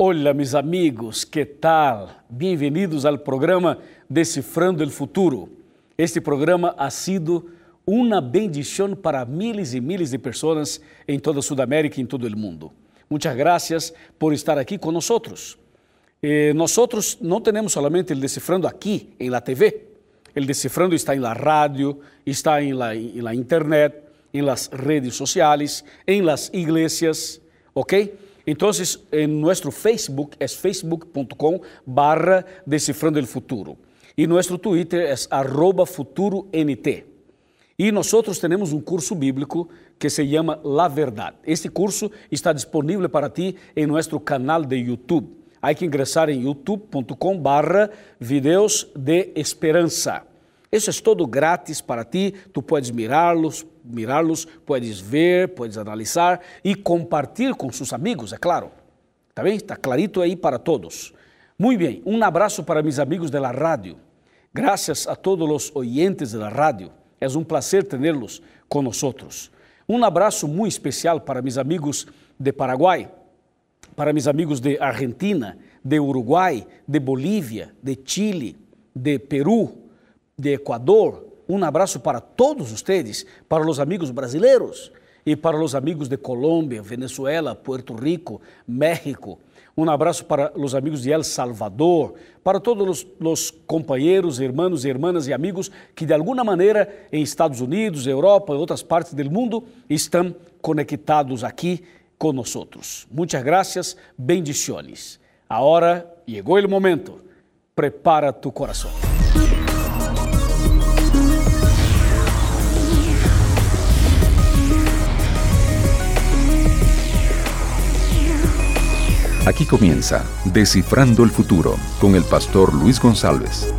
Hola mis amigos, ¿qué tal? Bienvenidos al programa Decifrando el Futuro. Este programa ha sido uma bendição para miles e miles de pessoas em toda a Sudamérica e em todo o mundo. Muitas graças por estar aqui nós. Eh, nós não temos somente o Decifrando aqui em la TV, o Decifrando está em la rádio, está em la, la internet, em las redes sociais, em las iglesias, ¿ok? Então, em nosso Facebook é facebook.com barra Decifrando el Futuro. E nosso Twitter é arroba FuturoNT. E nós temos um curso bíblico que se chama La Verdade. Este curso está disponível para ti em nosso canal de YouTube. Há que ingressar em youtube.com barra videos de esperança. Isso é todo grátis para ti, tu podes mirá-los, mirá-los, podes ver, podes analisar e compartilhar com seus amigos, é claro. Tá bem? Está clarito aí para todos. Muito bem, um abraço para meus amigos da rádio. Graças a todos os oyentes da rádio. É um prazer tê-los conosco. Um abraço muito especial para meus amigos de Paraguai, para meus amigos de Argentina, de Uruguai, de Bolívia, de Chile, de Peru, de Equador. Um abraço para todos vocês, para os amigos brasileiros e para os amigos de Colômbia, Venezuela, Puerto Rico, México, um abraço para os amigos de El Salvador, para todos os companheiros, irmãos, irmãs e amigos que de alguma maneira em Estados Unidos, Europa e outras partes do mundo estão conectados aqui conosco. Muitas graças, bendiciones. Agora chegou o momento. Prepara tu coração. Aquí comienza Descifrando el Futuro con el pastor Luis González.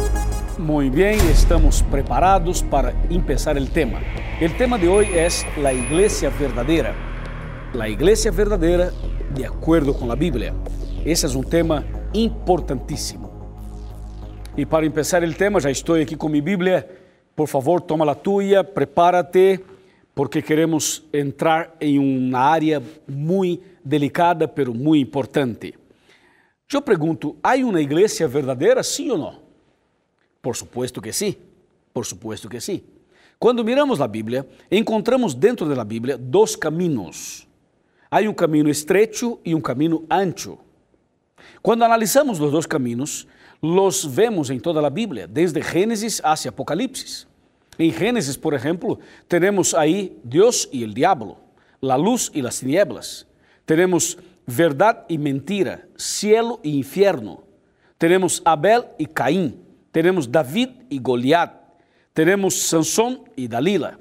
Muy bien, estamos preparados para empezar el tema. El tema de hoy es la iglesia verdadera. La iglesia verdadera de acuerdo con la Biblia. Ese es un tema importantísimo. Y para empezar el tema, ya estoy aquí con mi Biblia. Por favor, toma la tuya, prepárate, porque queremos entrar en una área muy delicada, pero muito importante. Eu pergunto: há uma igreja verdadeira, sim ou não? Por supuesto que sim. Por supuesto que sim. Quando miramos a Bíblia, encontramos dentro da Bíblia dois caminhos. Há um caminho estreito e um caminho ancho. Quando analisamos os dois caminhos, los vemos em toda a Bíblia, desde Gênesis até Apocalipse. Em Gênesis, por exemplo, temos aí Deus e o diabo, a luz e as tinieblas. Tenemos verdad y mentira, cielo e infierno. Tenemos Abel y Caín. Tenemos David y Goliat. Tenemos Sansón y Dalila.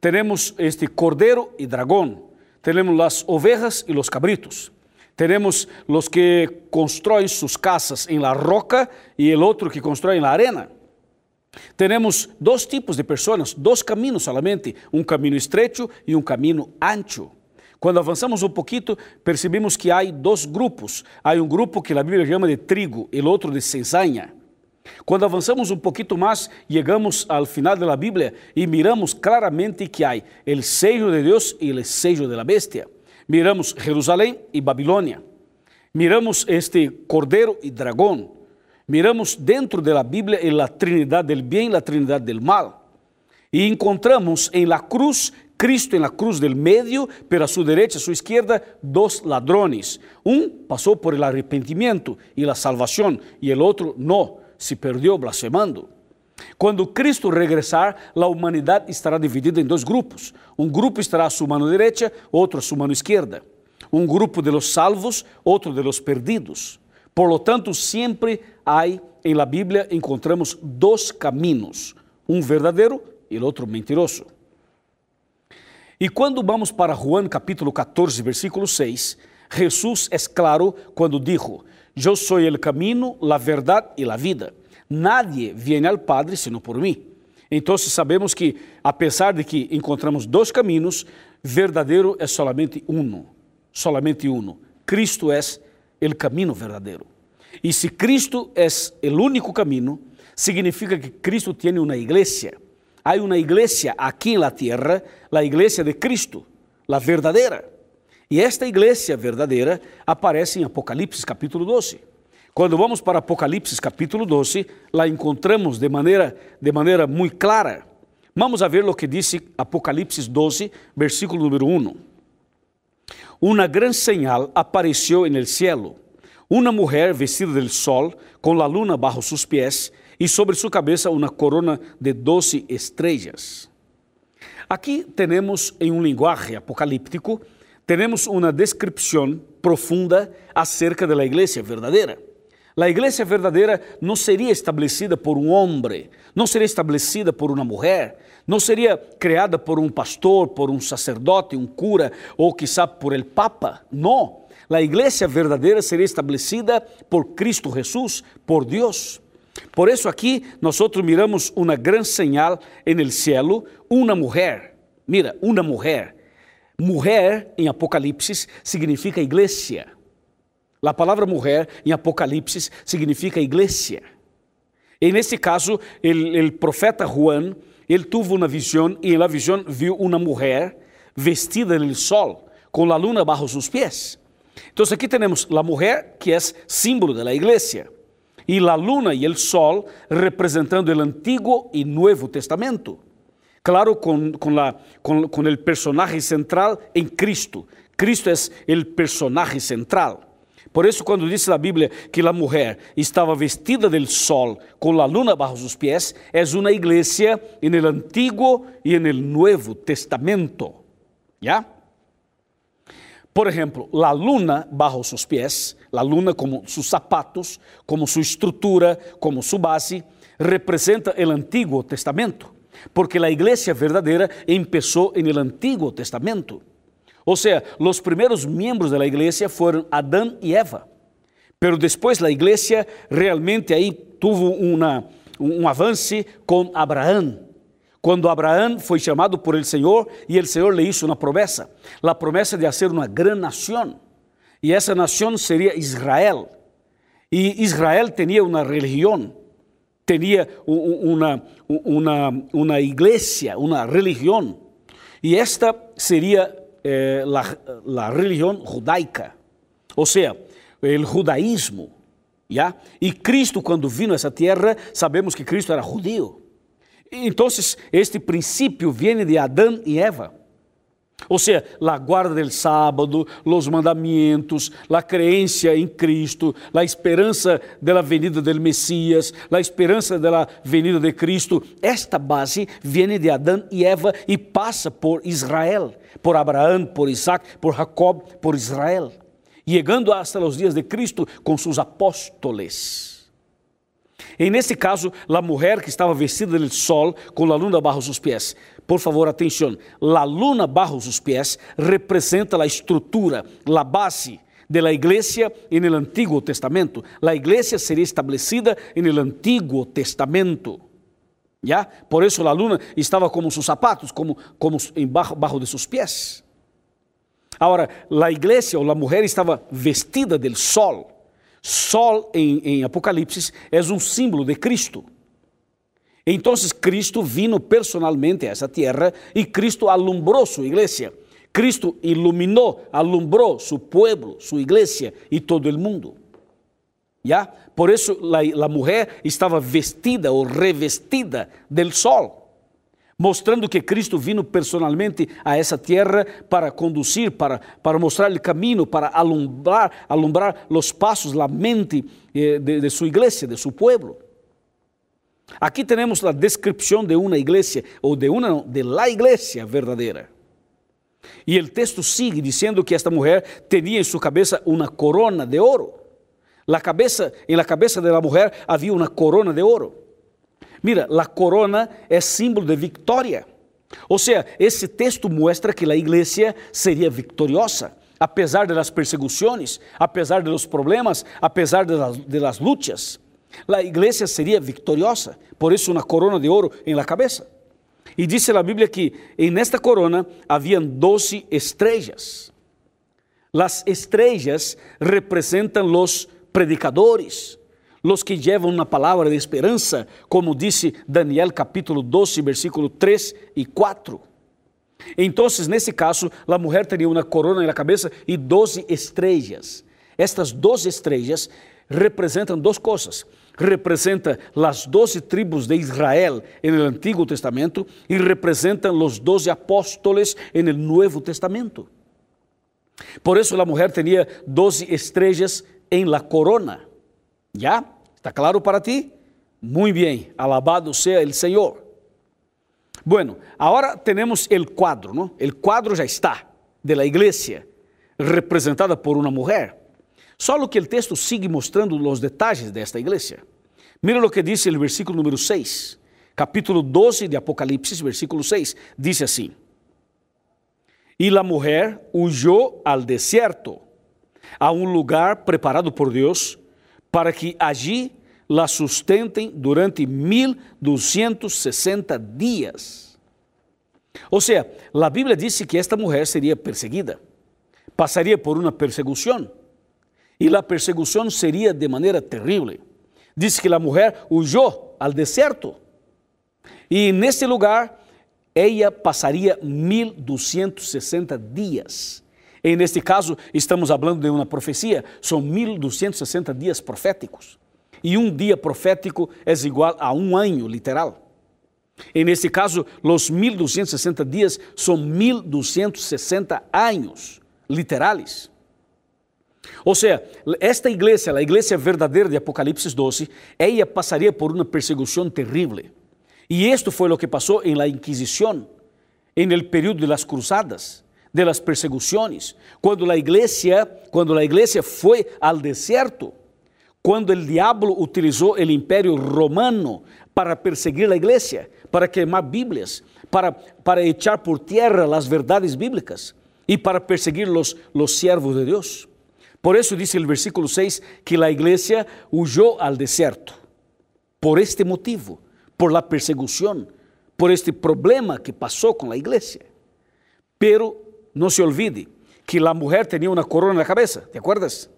Tenemos este cordero y dragón. Tenemos las ovejas y los cabritos. Tenemos los que construyen sus casas en la roca y el otro que construye en la arena. Tenemos dos tipos de personas, dos caminos solamente, un camino estrecho y un camino ancho. Quando avançamos um pouquinho, percebemos que há dois grupos. Há um grupo que a Bíblia chama de trigo, e o outro de cizaña. Quando avançamos um pouquinho mais, chegamos ao final da Bíblia e miramos claramente que há o sello de Deus e o sello de la bestia. Miramos Jerusalém e Babilônia. Miramos este cordeiro e dragão. Miramos dentro da Bíblia a Trinidade del bem e a Trinidade del mal. E encontramos em la cruz Cristo en la cruz del medio, pero a su derecha, a su izquierda, dos ladrones. Un pasó por el arrepentimiento y la salvación y el otro no, se perdió blasfemando. Quando Cristo regressar, a humanidade estará dividida em dois grupos. Um grupo estará a sua mão direita, outro a sua mão esquerda. Um grupo de los salvos, outro de los perdidos. Por lo tanto, sempre há em la Bíblia encontramos dois caminhos, um verdadeiro e o outro mentiroso. E quando vamos para Juan capítulo 14, versículo 6, Jesus é claro quando dijo, Eu sou o caminho, a verdade e a vida. Nadie viene al Padre sino por mim. Então sabemos que, apesar de que encontramos dois caminhos, verdadeiro é solamente um, solamente um. Cristo é o caminho verdadeiro. E se Cristo é o único caminho, significa que Cristo tem uma igreja Há uma igreja aqui na terra, a igreja de Cristo, a verdadeira. E esta igreja verdadeira aparece em Apocalipse capítulo 12. Quando vamos para Apocalipse capítulo 12, lá encontramos de maneira, de maneira muito clara. Vamos a ver o que disse Apocalipse 12, versículo número 1. Uma grande señal apareceu en el cielo, uma mulher vestida del sol, com la luna bajo sus pies, e sobre sua cabeça uma corona de doze estrelas. Aqui temos em um linguagem apocalíptico temos uma descrição profunda acerca da igreja verdadeira. A igreja verdadeira não seria estabelecida por um homem, não seria estabelecida por uma mulher, não seria criada por um pastor, por um sacerdote, um cura ou quizá por el papa. Não. A igreja verdadeira seria estabelecida por Cristo Jesus, por Deus. Por isso aqui nós miramos uma grande señal en el cielo, uma mulher. Mira, uma mulher Mulher em Apocalipse significa igreja. A palavra mulher em Apocalipse significa igreja. E nesse caso, o profeta Juan, ele teve uma visão e na visão viu uma mulher vestida no sol, com a luna bajo seus pés. Então aqui temos a mulher que é símbolo da igreja e a luna e o sol representando o Antigo e Novo Testamento. Claro, con, con, la, con, con el personaje central en Cristo. Cristo es el personaje central. Por isso, quando diz a Bíblia que a mulher estava vestida del sol, com a luna bajo seus pés, é uma igreja en el Antigo e en el Nuevo Testamento. ¿Ya? Por exemplo, a luna bajo seus pés, a luna como seus sapatos, como sua estrutura, como sua base, representa o Antigo Testamento porque a igreja verdadeira empezou en el Antiguo Testamento. Ou seja, os primeiros membros da igreja foram Adão e Eva. Pero depois a igreja realmente aí tuvo um avance com Abraão. Quando Abraão foi chamado por el Senhor e el Senhor le hizo uma promessa, a promessa de ser uma grande nação. E essa nação seria Israel. E Israel tinha uma religião tenía una, una, una iglesia, una religión, y esta sería eh, la, la, religión judaica, o sea, el judaísmo, ¿ya? Y Cristo cuando vino a esa tierra, sabemos que Cristo era judío. Entonces, este principio viene de Adán y Eva. Ou seja, a guarda del sábado, os mandamentos, a creencia em Cristo, a esperança da venida del Messias, a esperança da venida de Cristo. Esta base vem de Adão e Eva e passa por Israel, por Abraão, por Isaac, por Jacob, por Israel, chegando hasta os dias de Cristo com seus apóstoles. E nesse caso, a mulher que estava vestida de sol, com a luna bajo seus pés. Por favor, atenção. A luna bajo seus pés representa a estrutura, a base de la iglesia en el Antiguo Testamento. La iglesia sería establecida en el Antiguo Testamento. ¿Ya? Por eso la luna estaba como sus zapatos, como, como bajo, bajo de sus pies. Ahora, la iglesia o la mujer estaba vestida del sol. Sol em, em Apocalipse é um símbolo de Cristo. Então, Cristo vino personalmente a essa terra e Cristo alumbrou sua igreja. Cristo iluminou, alumbrou seu povo, sua igreja e todo o mundo. ¿Ya? Por isso, a mulher estava vestida ou revestida del sol mostrando que Cristo vino personalmente a essa terra para conduzir, para, para mostrar o caminho, para alumbrar, alumbrar os passos, a mente eh, de, de sua igreja, de seu povo. Aqui temos a descrição de uma igreja, ou de uma, de la igreja verdadeira. E o texto sigue dizendo que esta mulher tinha em sua cabeça uma corona de ouro. La cabeça, em la cabeça da mulher havia uma corona de ouro. Mira, a corona é símbolo de vitória. Ou seja, esse texto mostra que a igreja seria vitoriosa, apesar das perseguições, apesar dos problemas, apesar das lutas. A igreja seria vitoriosa, por isso uma corona de ouro em la cabeça. E diz a Bíblia que em esta corona haviam doze estrelas. As estrelas representam os predicadores, los que llevan una palabra de esperanza, como dice Daniel capítulo 12, versículo 3 y 4. Entonces, nesse caso, a mulher teria uma corona na cabeça e 12 estrelas. Estas 12 estrelas representam duas coisas. Representa as 12 tribos de Israel no Antigo Testamento e representam os 12 apóstolos no Novo Testamento. Por isso, a mulher tinha 12 estrelas em la corona. ¿Ya? ¿Está claro para ti? Muy bien, alabado sea el Señor. Bueno, ahora tenemos el cuadro, ¿no? El cuadro ya está de la iglesia, representada por una mujer. Solo que el texto sigue mostrando los detalles de esta iglesia. Mira lo que dice el versículo número 6, capítulo 12 de Apocalipsis, versículo 6. Dice así: Y la mujer huyó al desierto, a un lugar preparado por Dios, para que allí la sustentem durante 1260 dias. Ou seja, a Bíblia disse que esta mulher seria perseguida, passaria por uma perseguição, e a perseguição seria de maneira terrível. Diz que a mulher huyó ao deserto, e nesse lugar ela passaria 1260 dias. E neste caso, estamos falando de uma profecia, são 1260 dias proféticos. E um dia profético é igual a um ano literal. E nesse caso, os 1260 dias são 1260 anos literais. Ou seja, esta igreja, a igreja verdadeira de Apocalipse 12, ela passaria por uma perseguição terrível. E isto foi o que passou em la Inquisição, em el período de las cruzadas, de las perseguições, quando a igreja, quando a igreja foi al deserto quando o diabo utilizou o império romano para perseguir a igreja, para queimar Bíblias, para, para echar por terra as verdades bíblicas e para perseguir los, los siervos de Deus. Por isso diz o versículo 6 que a igreja huyó al deserto, por este motivo, por la persecução, por este problema que passou com a igreja. Pero não se olvide que a mulher tinha uma corona na cabeça, ¿te acuerdas?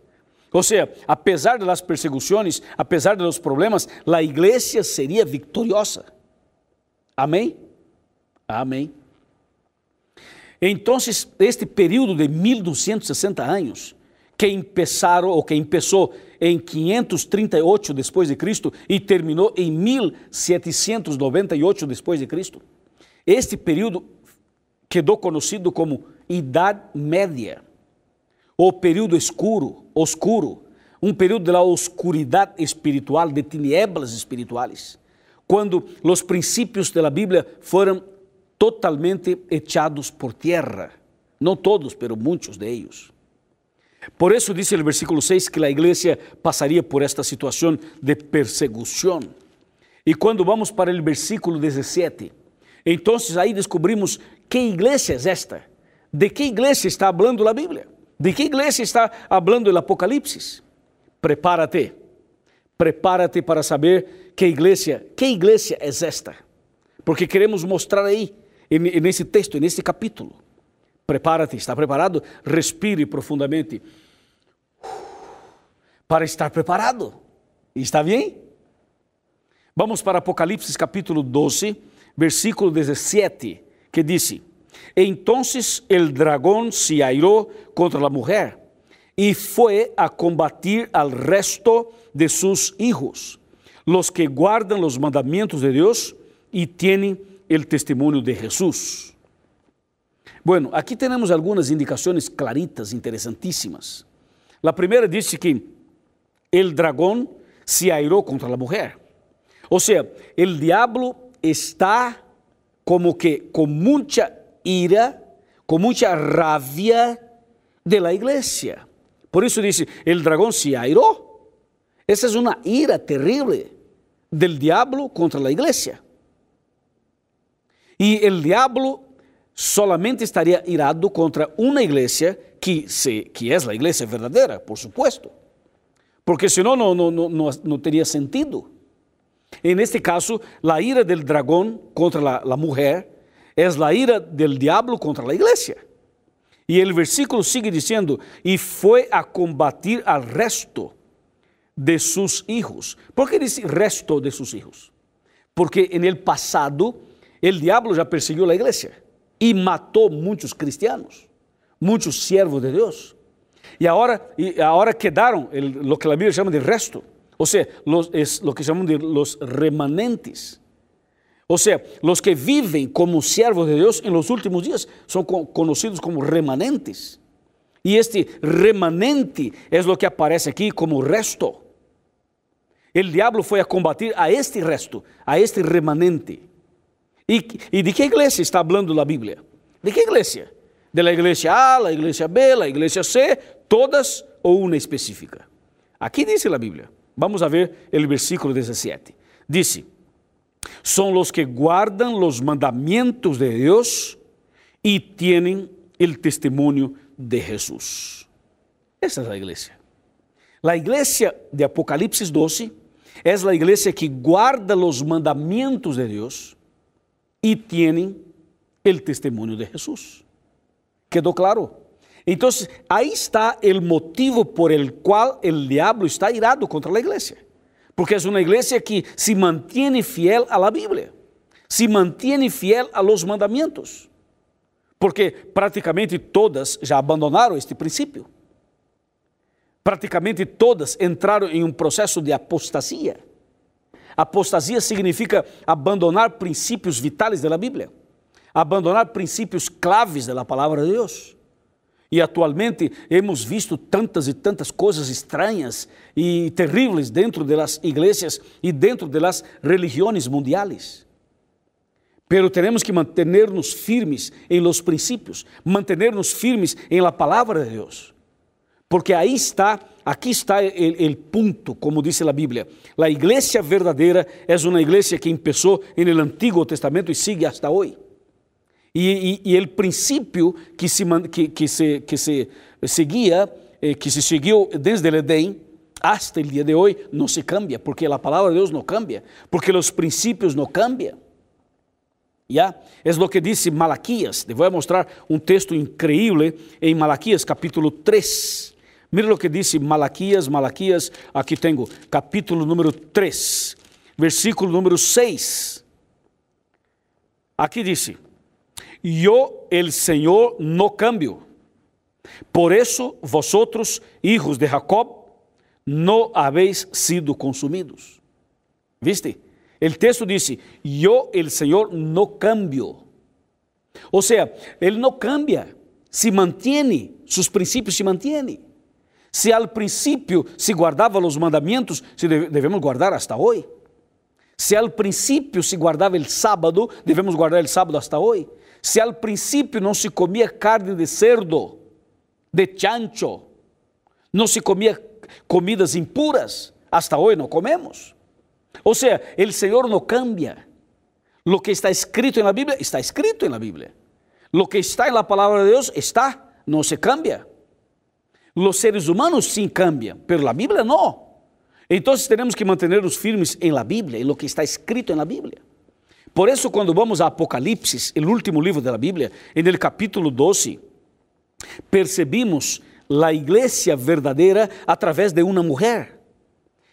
Ou seja, apesar das perseguições, apesar dos problemas, a igreja seria vitoriosa. Amém? Amém. Então, este período de 1260 anos, que começaram ou que começou em 538 depois de Cristo e terminou em 1798 depois de Cristo, este período quedou conhecido como Idade Média o período escuro, oscuro, um período da oscuridade espiritual, de tinieblas espirituais, quando os princípios da Bíblia foram totalmente echados por terra. Não todos, pero muitos de ellos. Por isso diz o versículo 6 que a igreja passaria por esta situação de perseguição. E quando vamos para o versículo 17, então aí descobrimos que igreja é esta, de que igreja está falando a Bíblia. ¿De qué iglesia está hablando Apocalipsis? Prepárate, prepárate para saber qué iglesia, qué iglesia es esta. Porque queremos mostrar en ese texto, en este capítulo. Prepárate, ¿está preparado? Respire profundamente para estar preparado. ¿Está bien? Vamos para Apocalipse capítulo 12, versículo 17, que dice, Entonces el dragón se airó contra la mujer y fue a combatir al resto de sus hijos, los que guardan los mandamientos de Dios y tienen el testimonio de Jesús. Bueno, aquí tenemos algunas indicaciones claritas, interesantísimas. La primera dice que el dragón se airó contra la mujer. O sea, el diablo está como que con mucha ira, com muita rabia de la iglesia. Por isso dice, el dragón se airó. Esa es una ira terrible del diablo contra la iglesia. E el diablo solamente estaria irado contra uma igreja que, se, que é a igreja verdadeira, por supuesto. Porque senão não, não, não, não teria sentido. En este caso, a ira del dragão contra a, a mulher es la ira del diablo contra la iglesia. Y el versículo sigue diciendo, y fue a combatir al resto de sus hijos. ¿Por qué dice resto de sus hijos? Porque en el pasado el diablo ya persiguió la iglesia y mató muchos cristianos, muchos siervos de Dios. Y ahora, y ahora quedaron lo que la Biblia llama de resto, o sea, los, es lo que llaman de los remanentes. O sea, los que viven como siervos de Dios en los últimos días son conocidos como remanentes. Y este remanente es lo que aparece aquí como resto. El diablo fue a combatir a este resto, a este remanente. ¿Y, ¿Y, de qué iglesia está hablando la Biblia? ¿De qué iglesia? ¿De la iglesia A, la iglesia B, la iglesia C? ¿Todas o una específica? Aquí dice la Biblia. Vamos a ver el versículo 17. Dice, son los que guardan los mandamientos de Dios y tienen el testimonio de Jesús. Esa es la iglesia. La iglesia de Apocalipsis 12 es la iglesia que guarda los mandamientos de Dios y tienen el testimonio de Jesús. ¿Quedó claro? Entonces, ahí está el motivo por el cual el diablo está irado contra la iglesia. Porque es una iglesia que se mantiene fiel a la Biblia, se mantiene fiel a los mandamientos. Porque praticamente todas já abandonaram este princípio. Praticamente todas entraram em um processo de apostasia. Apostasia significa abandonar princípios vitais da Bíblia, abandonar princípios claves da palavra de Deus. E atualmente hemos visto tantas e tantas coisas estranhas e terríveis dentro das igrejas e dentro das religiões mundiais. Pero tenemos que mantenernos firmes em los princípios, mantenernos firmes em la palavra de Deus. Porque aí está, aqui está o ponto, como diz a Bíblia. A igreja verdadeira é uma igreja que começou no Antigo Testamento e sigue hasta hoje. E, e, e o princípio que se, que, que, se, que se seguia, eh, que se seguiu desde o Edém, hasta o dia de hoje, não se cambia, porque a palavra de Deus não cambia, porque os princípios não cambiam. ¿Ya? Es lo que dice Malaquías. Te voy a mostrar un texto increíble en Malaquías capítulo 3. Mira lo que dice Malaquías, Malaquías, aquí tengo, capítulo número 3, versículo número 6. Aquí dice, yo el Señor no cambio. Por eso vosotros, hijos de Jacob, no habéis sido consumidos. ¿Viste? El texto dice, yo el Señor no cambio. O sea, Él no cambia, se mantiene, sus principios se mantienen. Se al principio se guardava os mandamentos, se devemos guardar hasta hoje. Se al princípio se guardava o sábado, devemos guardar o sábado hasta hoje. Se al princípio não se comia carne de cerdo, de chancho, não se comia comidas impuras, hasta hoje não comemos. O sea, el Señor no cambia. Lo que está escrito en la está escrito en la Biblia. Lo que está en la de Dios, está, no se cambia. Los seres humanos sí cambian, pero la Biblia no. Entonces tenemos que mantenernos firmes en la Biblia, en lo que está escrito en la. Por eso cuando vamos a Apocalipsis, el último libro de la Biblia, en el capítulo 12, percebimos la iglesia verdadera a través de una mujer.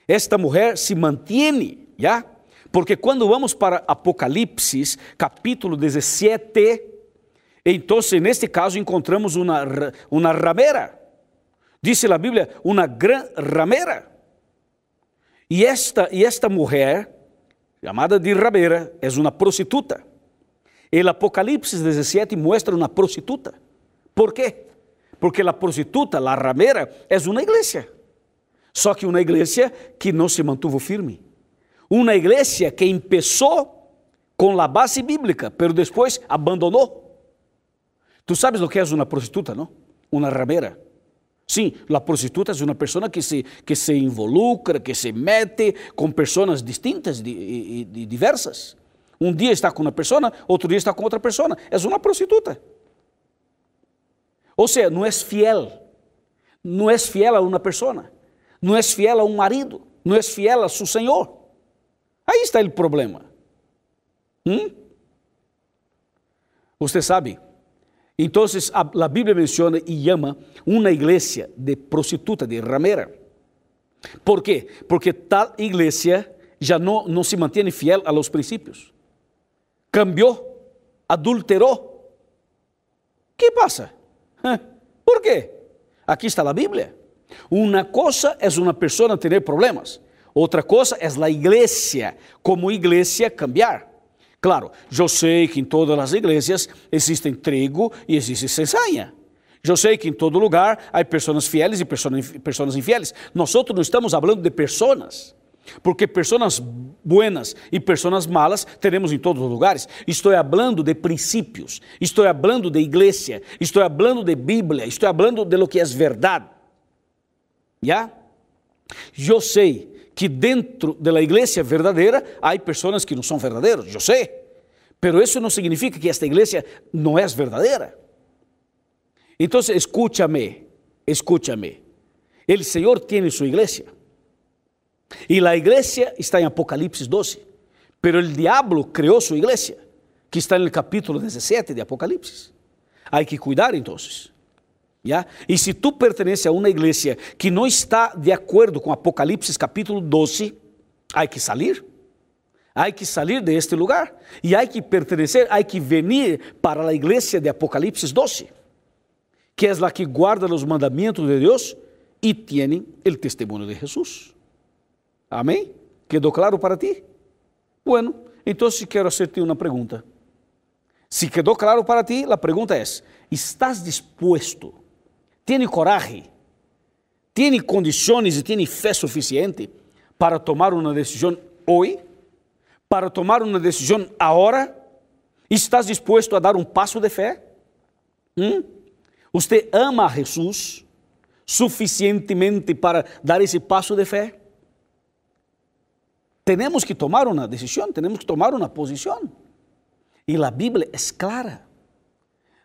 esta mulher se mantém, já? Porque quando vamos para Apocalipse, capítulo 17, então, neste caso, encontramos uma, uma ramera. Diz a Bíblia, uma gran ramera. E esta, e esta mulher, chamada de ramera, é uma prostituta. El Apocalipse 17 mostra uma prostituta. Por quê? Porque a prostituta, a ramera, é uma igreja. Só que uma igreja que não se mantuvo firme. Uma igreja que começou com a base bíblica, pero depois abandonou. Tu sabes o que é uma prostituta, não? Uma ramera. Sim, a prostituta é uma pessoa que se, que se involucra, que se mete com pessoas distintas e diversas. Um dia está com uma pessoa, outro dia está com outra pessoa. É uma prostituta. Ou seja, não é fiel. Não é fiel a uma pessoa não és fiel a um marido, não és fiel a seu Senhor. Aí está o problema. ¿Mm? Você sabe? Então, a, a Bíblia menciona e chama uma igreja de prostituta, de ramera. ¿Por quê? Porque tal igreja já não, não se mantém fiel a los. Cambiou, adulterou. que passa? Por quê? Aqui está a Bíblia. Uma coisa é uma pessoa ter problemas, outra coisa é a igreja, como igreja cambiar. Claro, eu sei que em todas as igrejas existem trigo e existe cizaña. Eu sei que em todo lugar há pessoas fieles e pessoas infieles. Nós não estamos falando de pessoas, porque pessoas buenas e pessoas malas teremos em todos os lugares. Estou falando de princípios, estou falando de igreja, estou falando de Bíblia, estou falando de lo que é verdade. Já? Eu sei que dentro da igreja verdadeira há pessoas que não são verdadeiros, eu sei. Pero isso não significa que esta igreja não é verdadeira. Então, escúchame, escúchame. O Senhor tem sua igreja. E a igreja está em Apocalipse 12. Pero o diabo criou sua igreja, que está no capítulo 17 de Apocalipse. Há que cuidar então. E se tu pertences a uma igreja que não está de acordo com Apocalipse capítulo 12, há que sair. Há que sair de este lugar e há que pertencer, há que venir para a igreja de Apocalipse 12, que é a que guarda os mandamentos de Deus e tem o testemunho de Jesus. Amém? Quedou claro para ti? Bueno, então quero hacerte uma pergunta. Se quedou claro para ti, a pergunta é: ¿estás disposto tem coragem, tem condições e tem fé suficiente para tomar uma decisão hoje, para tomar uma decisão agora? Estás disposto a dar um passo de fé? Hum? Você ama a Jesus suficientemente para dar esse passo de fé? Temos que tomar uma decisão, temos que tomar uma posição. E a Bíblia é clara.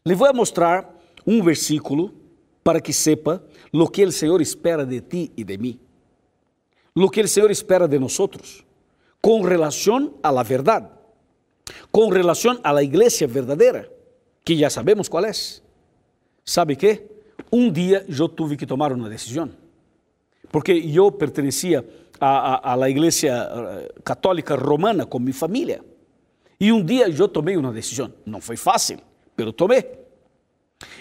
Le vou mostrar um versículo para que sepa lo que o Senhor espera de ti e de mim, lo que o Senhor espera de nós, com relação à la verdade, com relação à la igreja verdadeira, que já sabemos qual é. Sabe que? Um dia eu tive que tomar uma decisão, porque eu pertencia à, à, à igreja eh, católica romana com minha família, e um dia eu tomei uma decisão. Não foi fácil, mas tomei.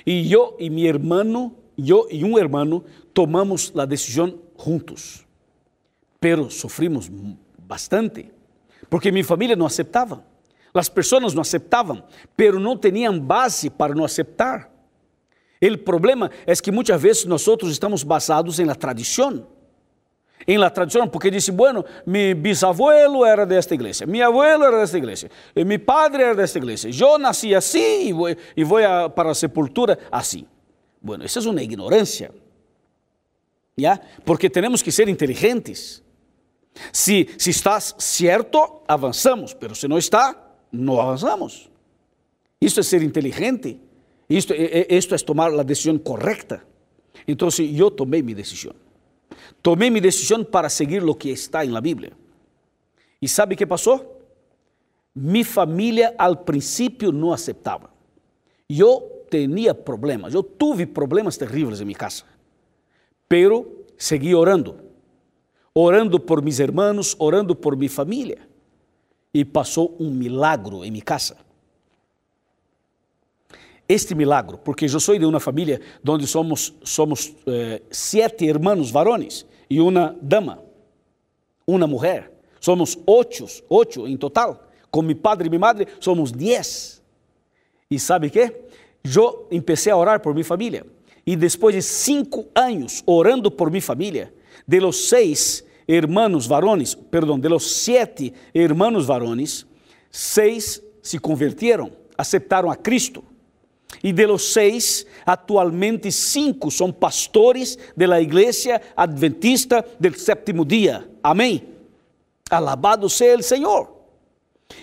E eu e meu irmão, eu e um irmão, tomamos a decisão juntos. Pero sofrimos bastante, porque minha família não aceitava. As pessoas não aceitavam, pero não tinham base para não aceitar. O problema é que muitas vezes nós estamos basados em la tradição em la tradição, porque disse, bueno, mi bisabuelo era desta igreja, mi abuelo era desta igreja, mi padre era desta igreja, eu nasci assim e vou, e vou a, para a sepultura assim. Bueno, essa é uma ignorância, ¿ya? Porque temos que ser inteligentes. Se, se estás certo, avançamos, mas se não está, não avançamos. Isto é ser inteligente, isto, isto é tomar a decisão correta. Então, eu tomei minha decisão. Tomei minha decisão para seguir o que está em la Bíblia. E sabe que passou? Minha família al princípio não aceitava. Eu tinha problemas, eu tive problemas terríveis em minha casa. Pero segui orando, orando por meus irmãos, orando por minha família. E passou um milagro em minha casa este milagro, porque eu sou de uma família onde somos, somos eh, sete irmãos varones e uma dama, uma mulher. Somos oito, oito em total. Com meu padre e minha madre, somos dez. E sabe que? Eu comecei a orar por minha família. E depois de cinco anos orando por minha família, de los seis irmãos varones, perdão, de los sete irmãos varones, seis se converteram, aceitaram a Cristo. E de los seis, atualmente cinco são pastores de la igreja adventista del sétimo dia. Amém? Alabado seja o Senhor.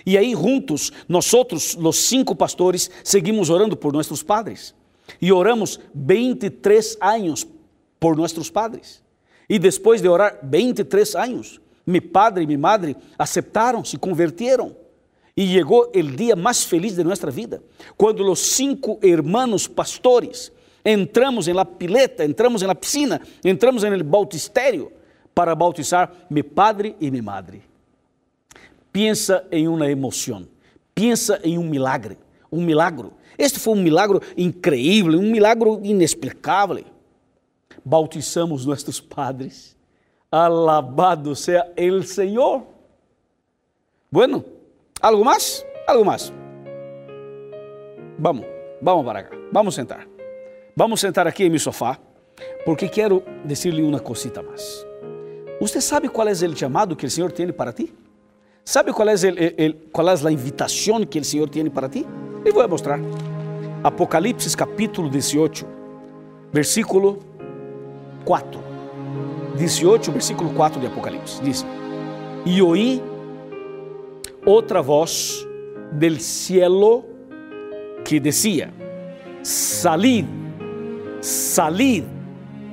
E aí, juntos, nós outros, os cinco pastores, seguimos orando por nossos padres. E oramos 23 anos por nossos padres. E depois de orar 23 anos, meu padre e minha madre aceitaram, se converteram. E chegou o dia mais feliz de nossa vida, quando os cinco hermanos pastores entramos em la pileta, entramos em la piscina, entramos em el bautistério para bautizar meu padre e minha madre. Pensa em uma emoção, pensa em um milagre, um milagro. Este foi um milagre incrível, um milagre inexplicável. Bautizamos nossos padres. Alabado seja el Senhor. Bueno, algo mais? Algo mais. Vamos, vamos para cá. Vamos sentar. Vamos sentar aqui em meu sofá, porque quero dizer-lhe uma cosita mais. Você sabe qual é o chamado que o Senhor tem para ti? Sabe qual é, el, el, qual é a invitação que o Senhor tem para ti? E vou mostrar. Apocalipse capítulo 18, versículo 4. 18, versículo 4 de Apocalipse. Diz: E oí outra voz del cielo que decía, salid, salid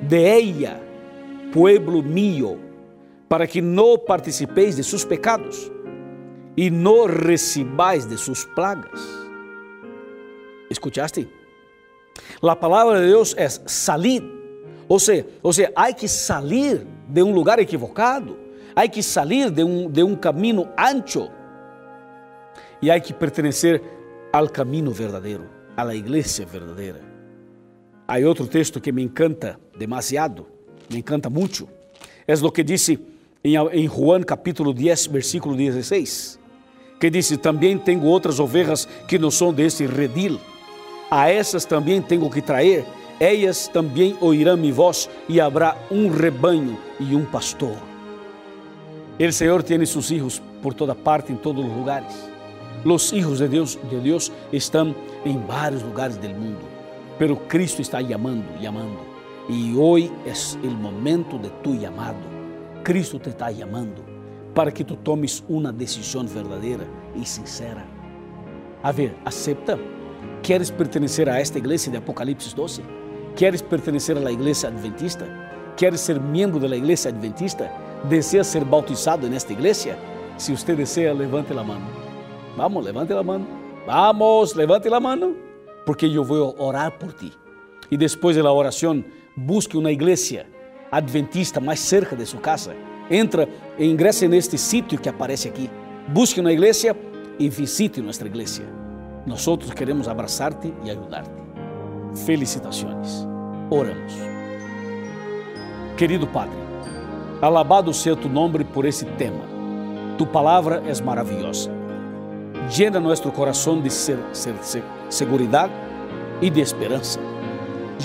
de ella, pueblo mío, para que no participéis de sus pecados y no recibáis de sus plagas. ¿Escuchaste? La palabra de Dios es salid. O sea, o sea, hay que salir de un lugar equivocado, hay que salir de un, de un camino ancho e há que pertencer ao caminho verdadeiro, à igreja verdadeira. Há outro texto que me encanta demasiado, me encanta muito. É o que disse em Juan capítulo 10, versículo 16, que disse: Também tenho outras ovelhas que não são desse redil. A essas também tenho que trazer, elas também ouvirão minha voz, e haverá um rebanho e um pastor. O Senhor tem seus filhos por toda parte, em todos os lugares. Los hijos de Dios, de Dios están en varios lugares del mundo, pero Cristo está llamando, llamando. Y hoy es el momento de tu llamado. Cristo te está llamando para que tú tomes una decisión verdadera y sincera. A ver, acepta. ¿Quieres pertenecer a esta iglesia de Apocalipsis 12? ¿Quieres pertenecer a la iglesia adventista? ¿Quieres ser miembro de la iglesia adventista? ¿Deseas ser bautizado en esta iglesia? Si usted desea, levante la mano. Vamos, levante a mão. Vamos, levante a mão, porque eu vou orar por ti. E depois da oração, busque uma igreja adventista mais cerca de sua casa. Entra e ingresse neste sítio que aparece aqui. Busque uma igreja e visite nossa igreja. Nós queremos abraçar-te e ajudar-te. Felicitações. Oramos. Querido Padre, alabado seja tu nome por esse tema. Tu palavra é maravilhosa llena nuestro corazón de ser, ser, ser, seguridad y de esperanza.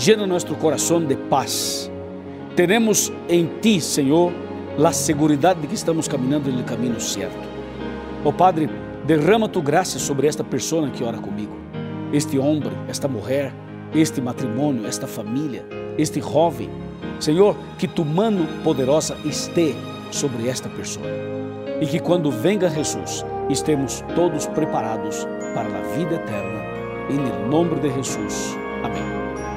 Llena nuestro corazón de paz. Tenemos en ti, Señor, la seguridad de que estamos caminando en el camino cierto. Oh Padre, derrama tu graça sobre esta pessoa que ora comigo, este homem, esta mulher, este matrimônio, esta família, este jovem. Senhor, que tu mano poderosa esteja sobre esta pessoa e que quando venga Jesus, estemos todos preparados para a vida eterna. Em nome de Jesus. Amém.